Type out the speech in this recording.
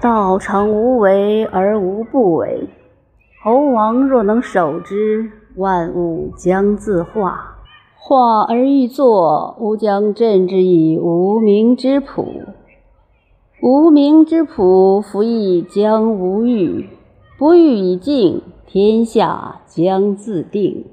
道成无为而无不为。猴王若能守之，万物将自化；化而欲作，吾将镇之以无名之朴。无名之朴，夫亦将无欲；不欲以静，天下将自定。